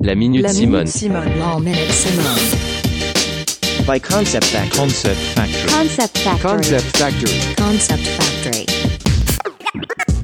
La Minute La Simone. Minute Simone. La Minute Simone. by Concept Factory. Concept Factory. Concept Factory. Concept Factory. Concept Factory.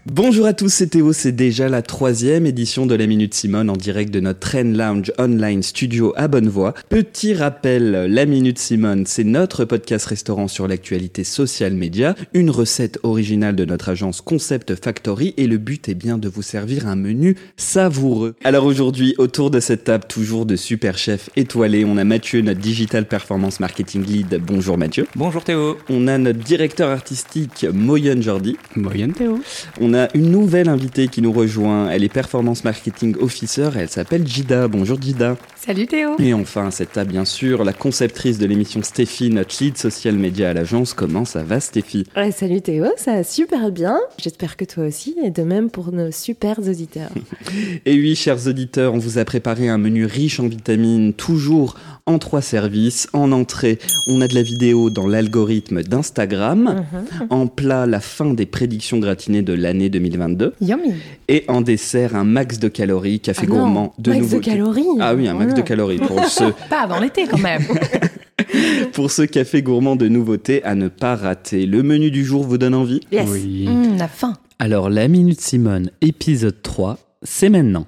Bonjour à tous, c'est Théo, c'est déjà la troisième édition de la Minute Simone en direct de notre Train Lounge Online Studio à Bonnevoie. Petit rappel, la Minute Simone, c'est notre podcast restaurant sur l'actualité social média, une recette originale de notre agence Concept Factory et le but est bien de vous servir un menu savoureux. Alors aujourd'hui, autour de cette table toujours de super chefs étoilés, on a Mathieu, notre Digital Performance Marketing Lead. Bonjour Mathieu. Bonjour Théo. On a notre directeur artistique Moyen Jordi. Moyenne Théo. On a une nouvelle invitée qui nous rejoint. Elle est Performance Marketing Officer et elle s'appelle Jida. Bonjour Jida. Salut Théo Et enfin, à cette table, bien sûr, la conceptrice de l'émission Stéphie, notre lead social media à l'agence. Comment ça va Stéphie? Ouais, salut Théo, ça va super bien. J'espère que toi aussi, et de même pour nos super auditeurs. Et oui, chers auditeurs, on vous a préparé un menu riche en vitamines, toujours en trois services. En entrée, on a de la vidéo dans l'algorithme d'Instagram. Mhm. En plat, la fin des prédictions gratinées de l'année 2022. Yummy Et en dessert, un max de calories, café Ah non, gourmand de max de nouveautés. calories. Ah oui, un max Oh de non. calories pour ce, Pas avant l'été quand même pour ce café gourmand de nouveautés à ne pas rater. Le menu du jour vous donne envie? Yes. Oui. Hum, La faim Alors, la Minute Simone, épisode 3, c'est maintenant.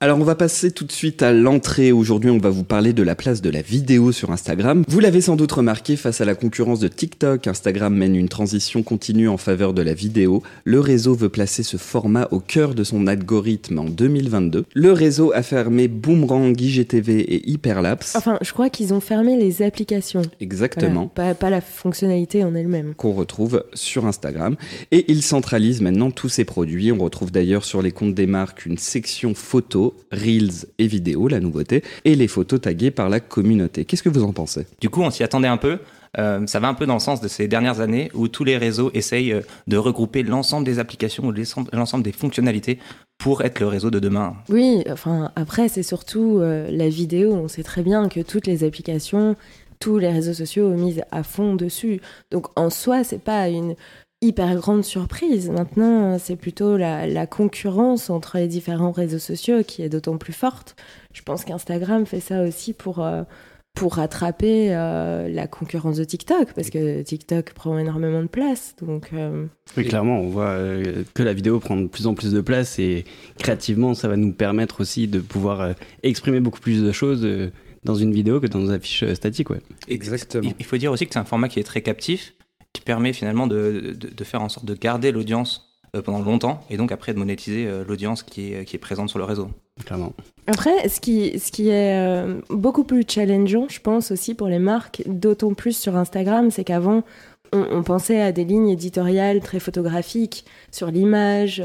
Alors on va passer tout de suite à l'entrée. Aujourd'hui on va vous parler de la place de la vidéo sur Instagram. Vous l'avez sans doute remarqué, face à la concurrence de TikTok, Instagram mène une transition continue en faveur de la vidéo. Le réseau veut placer ce format au cœur de son algorithme en 2022. Le réseau a fermé Boomerang, IGTV et Hyperlapse. Enfin, je crois qu'ils ont fermé les applications. Exactement. Voilà, pas, pas la fonctionnalité en elle-même. qu'on retrouve sur Instagram. Et il centralise maintenant tous ses produits. On retrouve d'ailleurs sur les comptes des marques une section photos, reels et vidéos, la nouveauté, et les photos taguées par la communauté. Qu'est-ce que vous en pensez? Du coup, on s'y attendait un peu. Euh, ça va un peu dans le sens de ces dernières années où tous les réseaux essayent euh, de regrouper l'ensemble des applications ou l'ensemble l'ensemble des fonctionnalités pour être le réseau de demain. Oui, enfin, après, c'est surtout euh, la vidéo. On sait très bien que toutes les applications, tous les réseaux sociaux misent à fond dessus. Donc, en soi, c'est pas une hyper grande surprise. Maintenant, c'est plutôt la, la concurrence entre les différents réseaux sociaux qui est d'autant plus forte. Je pense qu'Instagram fait ça aussi pour, euh, pour rattraper euh, la concurrence de TikTok, parce que TikTok prend énormément de place. Donc, euh, Oui, clairement, on voit euh, que la vidéo prend de plus en plus de place et créativement, ça va nous permettre aussi de pouvoir euh, exprimer beaucoup plus de choses euh, dans une vidéo que dans nos affiches statiques. Ouais. Exactement. Il faut dire aussi que c'est un format qui est très captif, qui permet finalement de, de- de faire en sorte de garder l'audience euh, pendant longtemps et donc après de monétiser euh, l'audience qui est, qui est présente sur le réseau. Clairement. Après, ce qui, ce qui est euh, beaucoup plus challengeant, je pense aussi pour les marques, d'autant plus sur Instagram, c'est qu'avant, on, on pensait à des lignes éditoriales très photographiques sur l'image,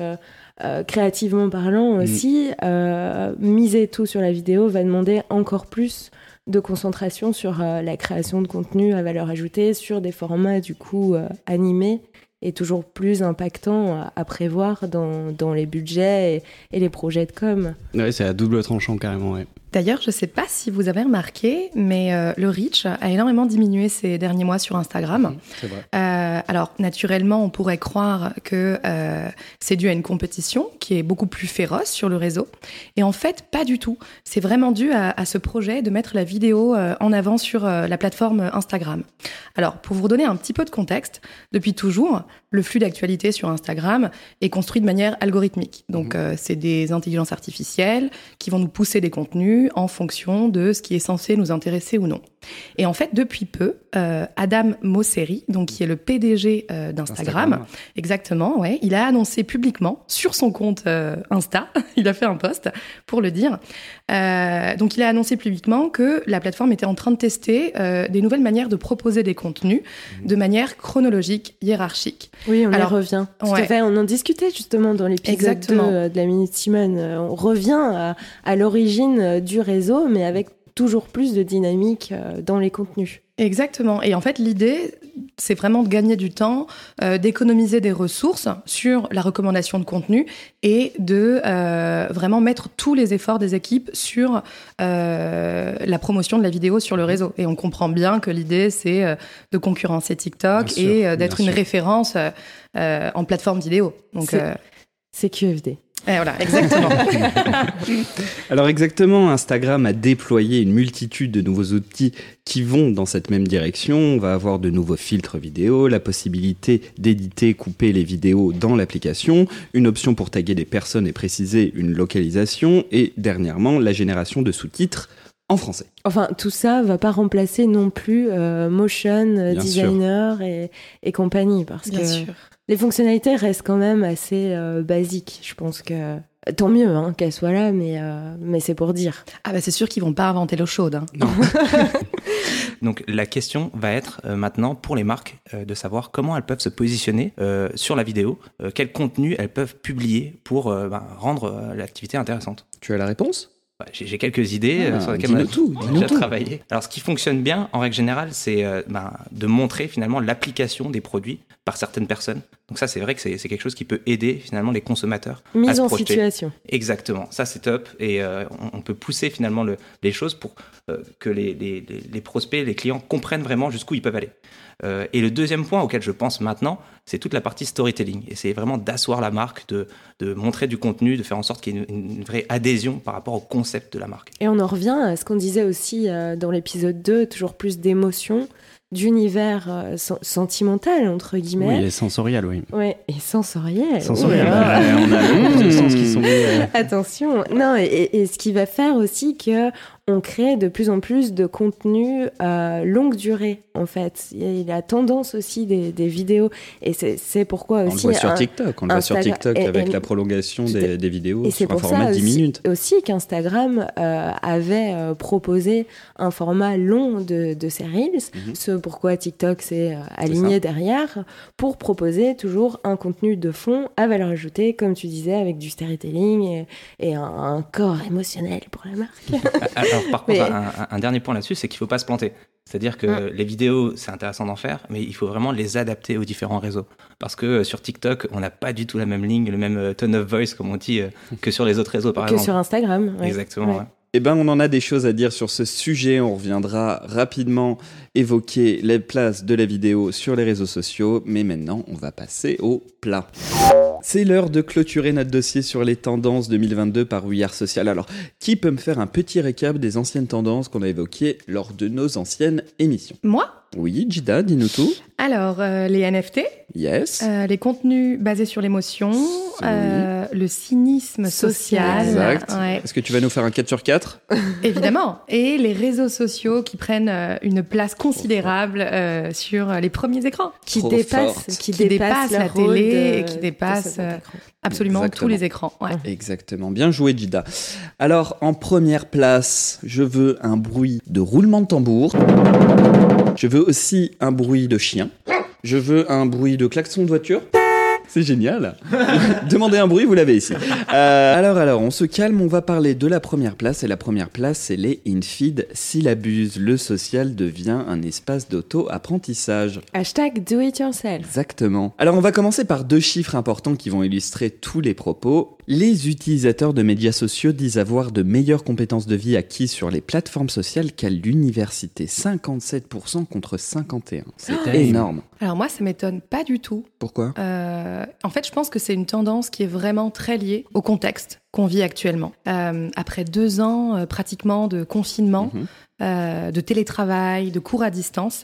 euh, créativement parlant aussi. Euh, miser tout sur la vidéo va demander encore plus de concentration sur euh, la création de contenu à valeur ajoutée, sur des formats du coup euh, animés et toujours plus impactants à, prévoir dans, les budgets et, et les projets de com. Ouais, c'est à double tranchant carrément. Ouais. D'ailleurs, je sais pas si vous avez remarqué, mais euh, le reach a énormément diminué ces derniers mois sur Instagram. C'est vrai. Euh, alors, naturellement, on pourrait croire que euh, c'est dû à une compétition qui est beaucoup plus féroce sur le réseau. Et en fait, pas du tout. C'est vraiment dû à, à ce projet de mettre la vidéo en avant sur la plateforme Instagram. Alors, pour vous redonner un petit peu de contexte, depuis toujours, le flux d'actualité sur Instagram est construit de manière algorithmique. Donc, euh, c'est des intelligences artificielles qui vont nous pousser des contenus en fonction de ce qui est censé nous intéresser ou non. Et en fait, depuis peu, euh, Adam Mosseri, donc qui est le PDG euh, d'Instagram, Instagram. exactement, ouais, il a annoncé publiquement sur son compte euh, Insta, il a fait un post pour le dire. Euh, donc, il a annoncé publiquement que la plateforme était en train de tester euh, des nouvelles manières de proposer des contenus de manière chronologique, hiérarchique. Oui, on Alors, y revient. Tout ouais. à fait. On en discutait justement dans l'épisode 2 Exactement. euh, de la Minute Simone. On revient à, à l'origine du réseau, mais avec toujours plus de dynamique euh, dans les contenus. Exactement. Et en fait, l'idée, c'est vraiment de gagner du temps, euh, d'économiser des ressources sur la recommandation de contenu et de euh, vraiment mettre tous les efforts des équipes sur euh, la promotion de la vidéo sur le réseau. Et on comprend bien que l'idée, c'est de concurrencer TikTok Bien et euh, d'être une sûr. référence en plateforme vidéo. Donc, C'est- euh, C'est QFD. Et voilà, exactement. Alors exactement, Instagram a déployé une multitude de nouveaux outils qui vont dans cette même direction. On va avoir de nouveaux filtres vidéo, la possibilité d'éditer, couper les vidéos dans l'application, une option pour taguer des personnes et préciser une localisation, et dernièrement la génération de sous-titres en français. Enfin, tout ça va pas remplacer non plus euh, motion euh, Bien designer et, et compagnie, parce Bien que sûr. Les fonctionnalités restent quand même assez euh, basiques. Je pense que tant mieux hein, qu'elles soient là, mais, euh, mais c'est pour dire. Ah bah c'est sûr qu'ils vont pas inventer l'eau chaude. hein. Donc la question va être euh, maintenant pour les marques euh, de savoir comment elles peuvent se positionner euh, sur la vidéo, euh, quel contenu elles peuvent publier pour euh, ben, rendre euh, l'activité intéressante. Tu as la réponse? J'ai j'ai quelques idées Ah, euh, sur lesquelles on a tout, déjà tout. travaillé. Alors, ce qui fonctionne bien, en règle générale, c'est euh, ben, de montrer finalement l'application des produits par certaines personnes. Donc ça, c'est vrai que c'est quelque chose qui peut aider finalement les consommateurs à Mise se en projeter. situation. Exactement, ça c'est top et euh, on, on peut pousser finalement le- les choses pour euh, que les, les- les- les prospects, les clients comprennent vraiment jusqu'où ils peuvent aller. Euh, et le deuxième point auquel je pense maintenant, c'est toute la partie storytelling. Et c'est vraiment d'asseoir la marque, de, de montrer du contenu, de faire en sorte qu'il y ait une, une vraie adhésion par rapport au concept de la marque. Et on en revient à ce qu'on disait aussi euh, dans l'épisode 2, toujours plus d'émotions, d'univers euh, sen- sentimental, entre guillemets. Oui, et sensorial, oui. Ouais, et sensoriel. Sensorial, Oh bah, on a beaucoup de sens qui sont euh, Attention, non, et, et ce qui va faire aussi que on crée de plus en plus de contenu euh, longue durée, en fait. Il y a- la tendance aussi des, des vidéos, et c'est pourquoi On le aussi. voit sur un- TikTok, on le voit sur TikTok et- avec et- la prolongation des, des vidéos Et sur un pour format ça de 10 aussi, minutes. aussi qu'Instagram euh, avait euh, proposé un format long de, de ses Reels, Mhm. ce pourquoi TikTok s'est aligné derrière, pour proposer toujours un contenu de fond à valeur ajoutée, comme tu disais, avec du storytelling et, et un, un corps émotionnel pour la marque. Alors par contre, Mais- un, dernier point là-dessus, c'est qu'il ne faut pas se planter. C'est-à-dire que les vidéos, c'est intéressant d'en faire, mais il faut vraiment les adapter aux différents réseaux. Parce que euh, sur TikTok, on n'a pas du tout la même ligne, le même euh, tone of voice, comme on dit, euh, que sur les autres réseaux, par que exemple. sur Instagram. ouais. Exactement. Ouais. ouais. Eh ben, on en a des choses à dire sur ce sujet. On reviendra rapidement évoquer les places de la vidéo sur les réseaux sociaux. Mais maintenant, on va passer au plat. C'est l'heure de clôturer notre dossier sur les tendances 2022 par Are Social. Alors, qui peut me faire un petit récap des anciennes tendances qu'on a évoquées lors de nos anciennes émissions? Moi? Oui, Jida, dis-nous tout. Alors, euh, les NFT, Yes. euh, les contenus basés sur l'émotion, euh, le cynisme social. Exact. ouais, Est-ce que tu vas nous faire un 4 sur 4 évidemment. Et les réseaux sociaux qui prennent euh, une place considérable euh, sur les premiers écrans. Qui Trop dépasse, forte. qui la télé de- et qui de dépasse, second euh, écran. Absolument Exactement. tous les écrans. ouais. Exactement, bien joué Jida. Alors en première place, je veux un bruit de roulement de tambour. Je veux aussi un bruit de chien. Je veux un bruit de klaxon de voiture. C'est génial. Demandez un bruit, vous l'avez ici. Euh, alors, alors, on se calme, on va parler de la première place. Et la première place, c'est les infeed syllabus. Le social devient un espace d'auto-apprentissage. Hashtag do it yourself. Exactement. Alors on va commencer par deux chiffres importants qui vont illustrer tous les propos. Les utilisateurs de médias sociaux disent avoir de meilleures compétences de vie acquises sur les plateformes sociales qu'à l'université. 57% contre 51. C'est terrible. énorme. Alors moi, ça m'étonne pas du tout. Pourquoi? Euh, en fait, je pense que c'est une tendance qui est vraiment très liée au contexte qu'on vit actuellement. Euh, après deux ans euh, pratiquement de confinement, Mhm. euh, de télétravail, de cours à distance,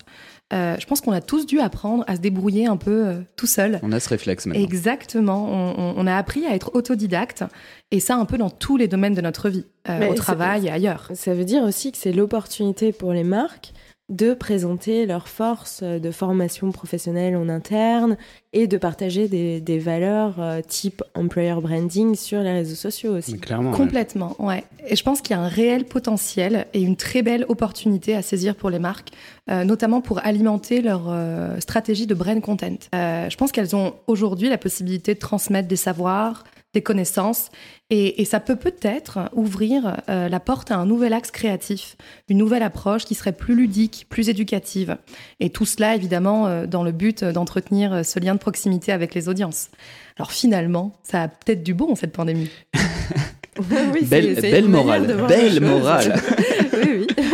euh, je pense qu'on a tous dû apprendre à se débrouiller un peu euh, tout seul. On a ce réflexe maintenant. Exactement, on, on- on a appris à être autodidacte et ça un peu dans tous les domaines de notre vie, euh, au travail et ailleurs. Ça veut dire aussi que c'est l'opportunité pour les marques de présenter leurs forces de formation professionnelle en interne et de partager des, des valeurs euh, type employer branding sur les réseaux sociaux aussi. Mais clairement. Complètement, ouais. Et je pense qu'il y a un réel potentiel et une très belle opportunité à saisir pour les marques, euh, notamment pour alimenter leur euh, stratégie de brand content. Euh, je pense qu'elles ont aujourd'hui la possibilité de transmettre des savoirs, des connaissances, et, et ça peut peut-être ouvrir euh, la porte à un nouvel axe créatif, une nouvelle approche qui serait plus ludique, plus éducative. Et tout cela, évidemment, euh, dans le but d'entretenir ce lien de proximité avec les audiences. Alors finalement, ça a peut-être du bon, cette pandémie. Oui, c'est- Belle, c'est belle morale, belle morale.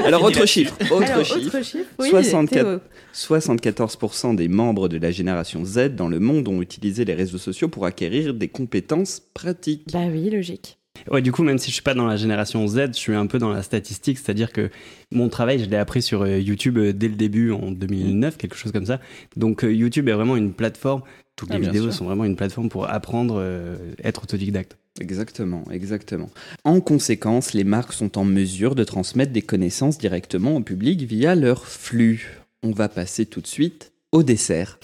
Alors, autre chiffre. Autre Alors, chiffre. autre chiffre, oui, 64 Théo. 74% des membres de la génération Z dans le monde ont utilisé les réseaux sociaux pour acquérir des compétences pratiques. Bah oui, logique. Ouais, du coup, même si je suis pas dans la génération Z, je suis un peu dans la statistique, c'est-à-dire que mon travail, je l'ai appris sur euh, YouTube euh, dès le début, en 2009, quelque chose comme ça. Donc, euh, YouTube est vraiment une plateforme. Toutes Ah, les vidéos sûr. sont vraiment une plateforme pour apprendre, euh, être autodidacte. Exactement, exactement. En conséquence, les marques sont en mesure de transmettre des connaissances directement au public via leur flux. On va passer tout de suite au dessert.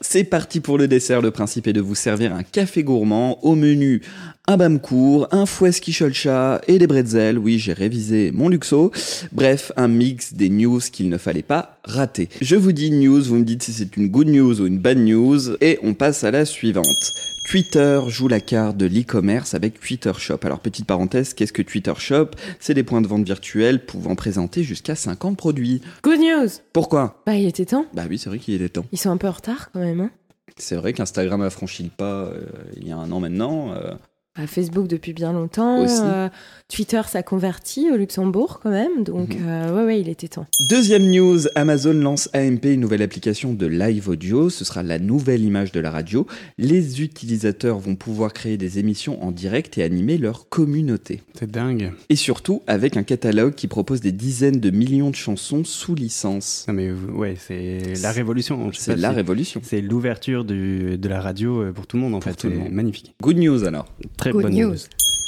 C'est parti pour le dessert. Le principe est de vous servir un café gourmand au menu un bamcourt, un fouet chat et des bretzels. Oui, j'ai révisé mon luxo. Bref, un mix des news qu'il ne fallait pas rater. Je vous dis news, vous me dites si c'est une good news ou une bad news et on passe à la suivante. Twitter joue la carte de l'e-commerce avec Twitter Shop. Alors petite parenthèse, qu'est-ce que Twitter Shop? C'est des points de vente virtuels pouvant présenter jusqu'à 50 produits. Good news Pourquoi? Bah, il était temps. Bah oui, c'est vrai qu'il est temps. Ils sont un peu en retard quand même. Hein. C'est vrai qu'Instagram a franchi le pas euh, il y a un an maintenant. euh, Bah, Facebook depuis bien longtemps. Euh, Twitter, ça convertit au Luxembourg quand même. Donc, euh, ouais, ouais, il était temps. Deuxième news, Amazon lance AMP, une nouvelle application de live audio. Ce sera la nouvelle image de la radio. Les utilisateurs vont pouvoir créer des émissions en direct et animer leur communauté. C'est dingue. Et surtout avec un catalogue qui propose des dizaines de millions de chansons sous licence. Non, mais ouais, c'est la révolution. C'est la si- révolution. C'est l'ouverture de la radio euh, pour tout le monde, en Pour fait. tout le C'est monde. magnifique. Good news alors. Très Good bonne news.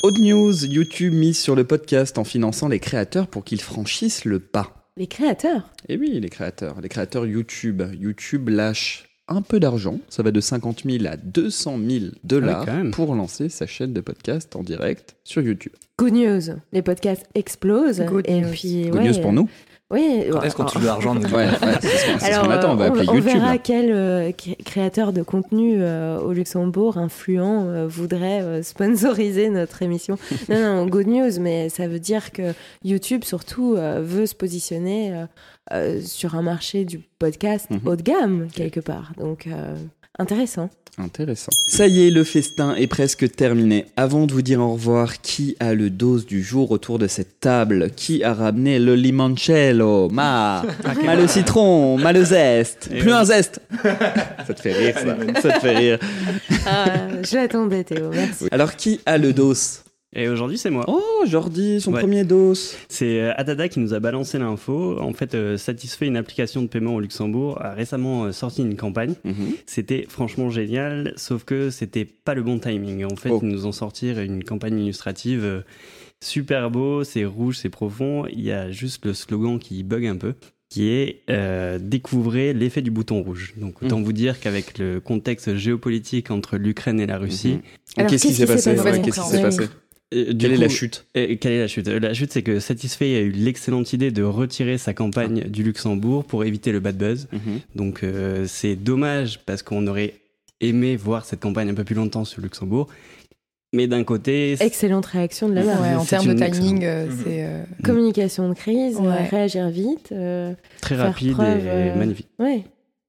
Autre news, YouTube mise sur le podcast en finançant les créateurs pour qu'ils franchissent le pas. Les créateurs? Et oui, les créateurs, les créateurs YouTube. YouTube lâche un peu d'argent, ça va de 50 000 à 200 000 dollars Ah oui, pour lancer sa chaîne de podcast en direct sur YouTube. Good news. Les podcasts explosent. Good et news. puis, Good ouais, news pour nous. Oui. Quand est-ce qu'on touche de l'argent nous Ouais, ouais, c'est ce qu'on- c'est ce Alors, qu'on attend, on va appeler on YouTube. verra là. quel euh, cré- créateur de contenu euh, au Luxembourg influent euh, voudrait euh, sponsoriser notre émission. non, non, good news, mais ça veut dire que YouTube surtout euh, veut se positionner euh, euh, sur un marché du podcast Mhm. haut de gamme quelque part. Donc euh, intéressant. Intéressant. Ça y est, le festin est presque terminé. Avant de vous dire au revoir, qui a le dose du jour autour de cette table? Qui a ramené le limoncello? Ma Ma le citron Ma le zeste Et Plus un zeste Ça te fait rire, ça. Ça te fait rire. Ah, je l'attendais Théo, merci. Alors, qui a le dos? Et aujourd'hui, c'est moi. Oh, Jordi, son Ouais. premier dos. C'est euh, Adada qui nous a balancé l'info. En fait, euh, Satisfait, une application de paiement au Luxembourg, a récemment euh, sorti une campagne. Mhm. C'était franchement génial, sauf que c'était pas le bon timing. En fait, Oh. ils nous ont sorti une campagne illustrative euh, super beau, c'est rouge, c'est profond. Il y a juste le slogan qui bug un peu, qui est euh, découvrez l'effet du bouton rouge. Donc autant vous dire qu'avec le contexte géopolitique entre l'Ukraine et la Russie, Mhm. Alors, Qu'est-ce qui s'est passé passé Ouais, Qu'est-ce qui s'est Ouais. passé du Quelle est la chute? Et quelle est la chute? La chute, c'est que Satisfait a eu l'excellente idée de retirer sa campagne du Luxembourg pour éviter le bad buzz. Mhm. Donc euh, c'est dommage parce qu'on aurait aimé voir cette campagne un peu plus longtemps sur le Luxembourg. Mais d'un côté, c'est- Excellente réaction de la part. Ouais, en termes de timing, euh, Mhm. c'est. euh, Communication de crise, Ouais. réagir vite. euh, très rapide preuve, et euh, magnifique. Oui,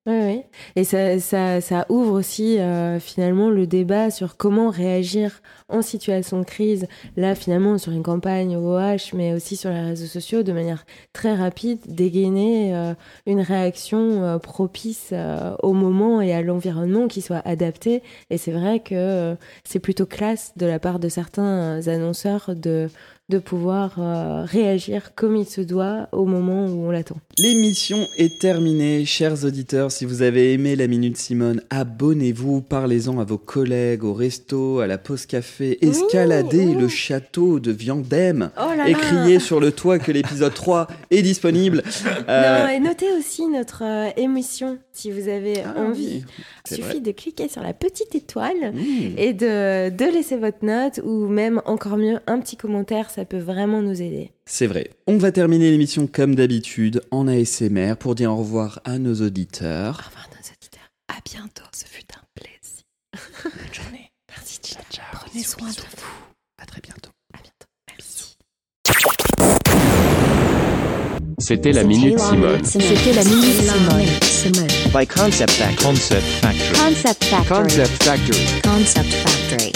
oui, oui. Et ça, ça, ça ouvre aussi euh, finalement le débat sur comment réagir en situation de crise, là finalement sur une campagne OH, mais aussi sur les réseaux sociaux, de manière très rapide, dégainer euh, une réaction euh, propice euh, au moment et à l'environnement qui soit adapté. Et c'est vrai que euh, c'est plutôt classe de la part de certains annonceurs de, de pouvoir euh, réagir comme il se doit au moment où on l'attend. L'émission est terminée, chers auditeurs. Si vous avez aimé la Minute Simone, abonnez-vous, parlez-en à vos collègues, au resto, à la pause café, escaladez Ouh, ouh. le château de Viandem Oh là et là criez sur le toit que l'épisode 3 est disponible. Euh, Non, et notez aussi notre euh, émission si vous avez ah envie. Il suffit vrai. de cliquer sur la petite étoile Mmh. et de, de laisser votre note ou même encore mieux un petit commentaire, ça peut vraiment nous aider. C'est vrai. On va terminer l'émission comme d'habitude en ASMR pour dire au revoir à nos auditeurs. Au revoir nos auditeurs. À bientôt, ce fut un plaisir. Bonne journée. Merci Gina. Prenez soin de vous. À très bientôt. À bientôt. Merci. C'était la Minute Simone. C'était la Minute Simone. Simone. By Concept Factory. Concept Factory. Concept Factory. Concept Factory. Concept Factory.